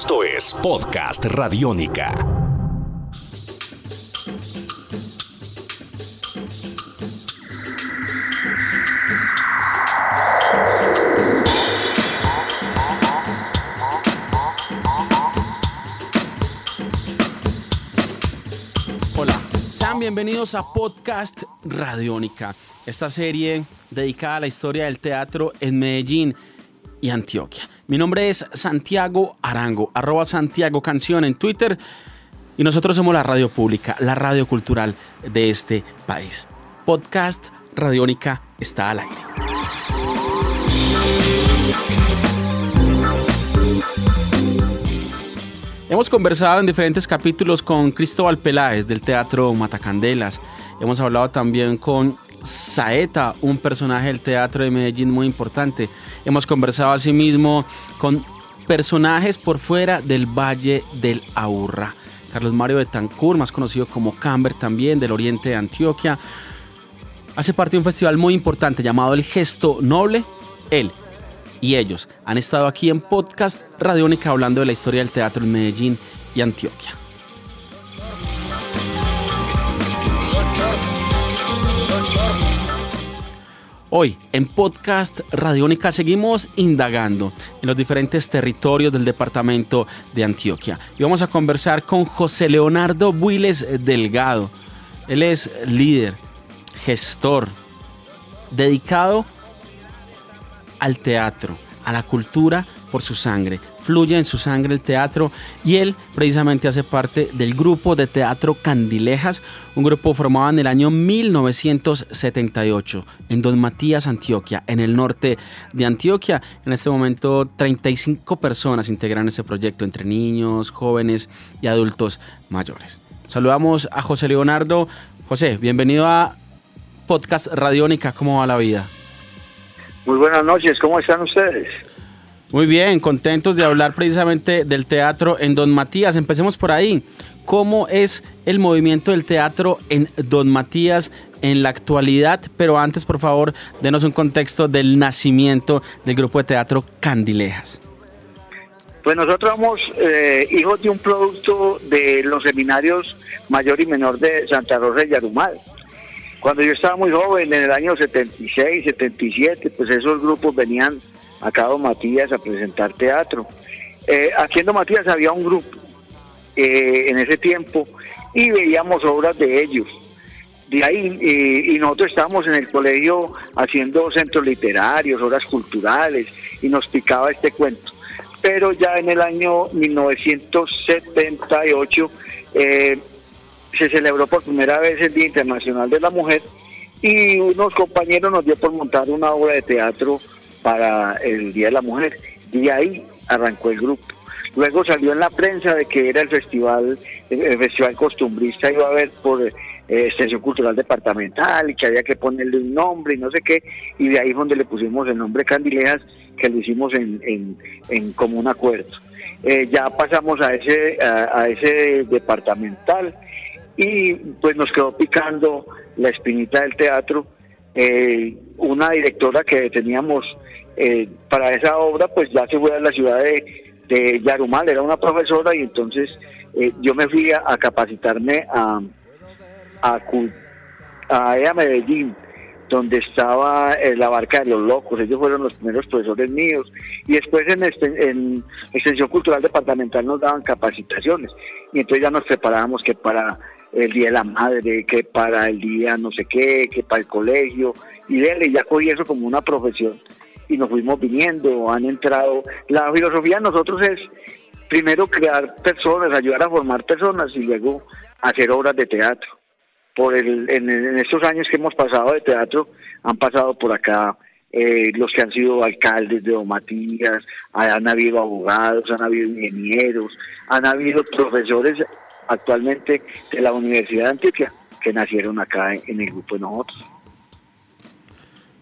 Esto es Podcast Radiónica. Hola, sean bienvenidos a Podcast Radiónica, esta serie dedicada a la historia del teatro en Medellín y Antioquia. Mi nombre es Santiago Arango, arroba Santiago Canción en Twitter y nosotros somos la radio pública, la radio cultural de este país. Podcast Radiónica está al aire. Hemos conversado en diferentes capítulos con Cristóbal Peláez del Teatro Matacandelas. Hemos hablado también con Saeta, un personaje del teatro de Medellín muy importante. Hemos conversado asimismo con personajes por fuera del Valle del Aurra. Carlos Mario Betancourt, más conocido como Camber también, del oriente de Antioquia. Hace parte de un festival muy importante llamado El Gesto Noble. Él y ellos han estado aquí en Podcast Radiónica hablando de la historia del teatro en Medellín y Antioquia. Hoy en Podcast Radiónica seguimos indagando en los diferentes territorios del departamento de Antioquia y vamos a conversar con José Leonardo Builes Delgado. Él es líder, gestor, dedicado al teatro, a la cultura por su sangre. Fluye en su sangre el teatro y él precisamente hace parte del grupo de teatro Candilejas, un grupo formado en el año 1978 en Don Matías, Antioquia, en el norte de Antioquia. En este momento 35 personas integran ese proyecto entre niños, jóvenes y adultos mayores. Saludamos a José Leonardo. José, bienvenido a Podcast Radiónica. ¿Cómo va la vida? Muy buenas noches, ¿cómo están ustedes? Muy bien, contentos de hablar precisamente del teatro en Don Matías. Empecemos por ahí. ¿Cómo es el movimiento del teatro en Don Matías en la actualidad? Pero antes, por favor, denos un contexto del nacimiento del grupo de teatro Candilejas. Pues nosotros somos eh, hijos de un producto de los seminarios mayor y menor de Santa Rosa de Yarumal. Cuando yo estaba muy joven, en el año 76, 77, pues esos grupos venían acá a Don Matías a presentar teatro. Eh, Don Matías había un grupo eh, en ese tiempo y veíamos obras de ellos. De ahí, eh, y nosotros estábamos en el colegio haciendo centros literarios, obras culturales, y nos picaba este cuento. Pero ya en el año 1978 se celebró por primera vez el Día Internacional de la Mujer y unos compañeros nos dio por montar una obra de teatro para el Día de la Mujer. Y ahí arrancó el grupo. Luego salió en la prensa de que era el festival, el festival costumbrista iba a haber por eh, extensión cultural departamental y que había que ponerle un nombre y no sé qué, y de ahí es donde le pusimos el nombre Candilejas, que lo hicimos en, en, en común acuerdo. Eh, ya pasamos a ese, a, a ese departamental y pues nos quedó picando la espinita del teatro. Eh, una directora que teníamos eh, para esa obra, pues ya se fue a la ciudad de, Yarumal, era una profesora y entonces eh, yo me fui a, capacitarme a, a, a, Medellín, donde estaba la barca de los locos, ellos fueron los primeros profesores míos, y después en, este, en Extensión Cultural Departamental nos daban capacitaciones, y entonces ya nos preparábamos que para el Día de la Madre, que para el día no sé qué, que para el colegio, y dele, ya cogí eso como una profesión y nos fuimos viniendo, han entrado. La filosofía de nosotros es primero crear personas, ayudar a formar personas y luego hacer obras de teatro. Por el, en, estos años que hemos pasado de teatro, han pasado por acá eh, los que han sido alcaldes de Matías, han habido abogados, han habido ingenieros, han habido profesores actualmente de la Universidad de Antioquia que nacieron acá en el grupo de nosotros.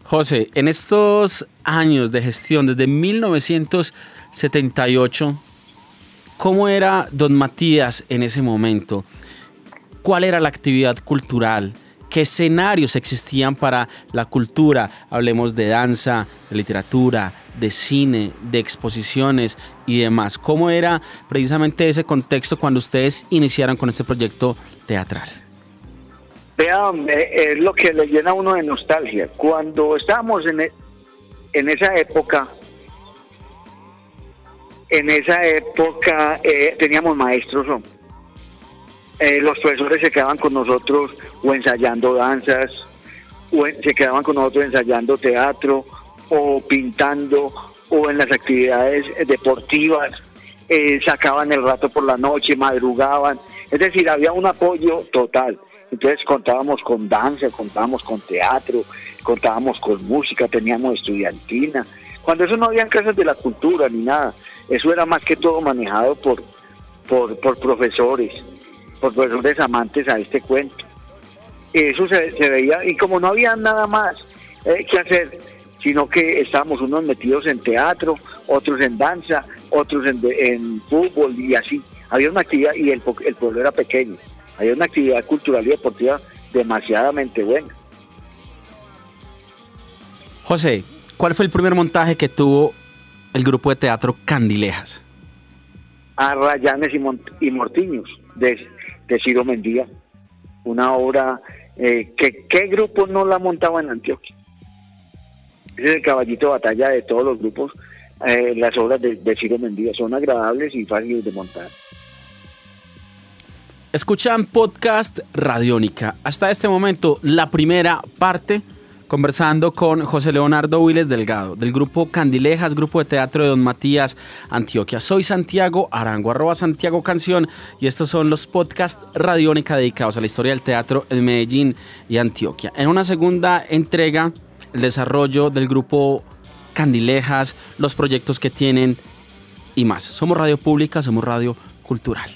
José, en estos años de gestión, desde 1978, ¿cómo era don Matías en ese momento? ¿Cuál era la actividad cultural? ¿Qué escenarios existían para la cultura? Hablemos de danza, de literatura, de cine, de exposiciones y demás. ¿Cómo era precisamente ese contexto cuando ustedes iniciaron con este proyecto teatral? Vean, es lo que le llena a uno de nostalgia. Cuando estábamos en, e, en esa época, en esa época eh, teníamos maestros, eh, los profesores se quedaban con nosotros o ensayando danzas, o se quedaban con nosotros ensayando teatro, o pintando, o en las actividades deportivas, eh, sacaban el rato por la noche, madrugaban, es decir, había un apoyo total. Entonces contábamos con danza, contábamos con teatro, contábamos con música, teníamos estudiantina. Cuando eso no había casas de la cultura ni nada, eso era más que todo manejado por, por, profesores, por profesores amantes a este cuento. Eso se, veía, y como no había nada más eh, que hacer, sino que estábamos unos metidos en teatro, otros en danza, otros en, en fútbol y así. Había una actividad y el, el pueblo era pequeño. Había una actividad cultural y deportiva demasiadamente buena. José, ¿cuál fue el primer montaje que tuvo el grupo de teatro Candilejas? A Rayanes y, Mortiños, de, de, Ciro Mendía. Una obra eh, que qué grupo no la montaba en Antioquia. es el caballito de batalla de todos los grupos. Eh, las obras de, de Ciro Mendía son agradables y fáciles de montar. Escuchan podcast Radiónica. Hasta este momento, la primera parte conversando con José Leonardo Viles Delgado, del grupo Candilejas, grupo de teatro de Don Matías, Antioquia. Soy Santiago Arango, arroba Santiago Canción, y estos son los podcasts Radiónica dedicados a la historia del teatro en Medellín y Antioquia. En una segunda entrega, el desarrollo del grupo Candilejas, los proyectos que tienen y más. Somos radio pública, somos radio cultural.